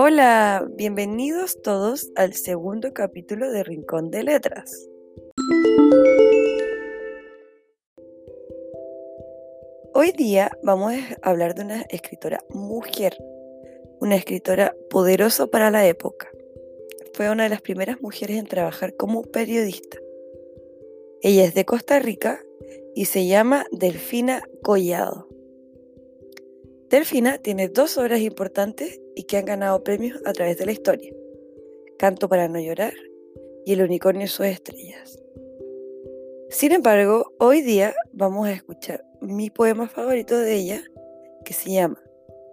Hola, bienvenidos todos al segundo capítulo de Rincón de Letras. Hoy día vamos a hablar de una escritora mujer, una escritora poderosa para la época. Fue una de las primeras mujeres en trabajar como periodista. Ella es de Costa Rica y se llama Delfina Collado. Delfina tiene dos obras importantes y que han ganado premios a través de la historia. Canto para no llorar y El unicornio y sus estrellas. Sin embargo, hoy día vamos a escuchar mi poema favorito de ella, que se llama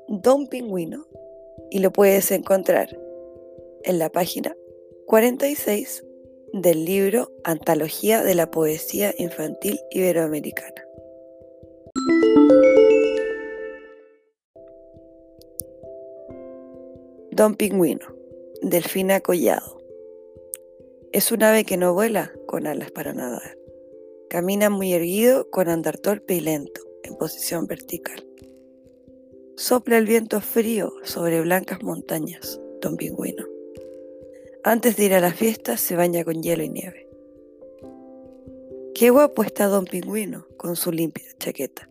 Don Pingüino, y lo puedes encontrar en la página 46 del libro Antología de la Poesía Infantil Iberoamericana. Don Pingüino, Delfina Collado. Es un ave que no vuela con alas para nadar. Camina muy erguido con andar torpe y lento, en posición vertical. Sopla el viento frío sobre blancas montañas, Don Pingüino. Antes de ir a la fiesta se baña con hielo y nieve. Qué guapo está Don Pingüino con su limpia chaqueta.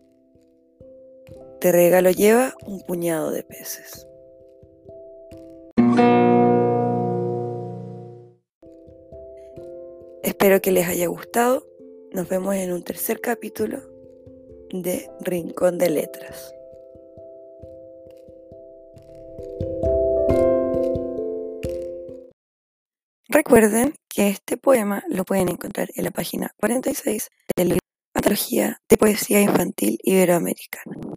De regalo lleva un puñado de peces. Espero que les haya gustado. Nos vemos en un tercer capítulo de Rincón de Letras. Recuerden que este poema lo pueden encontrar en la página 46 del libro Antología de Poesía Infantil Iberoamericana.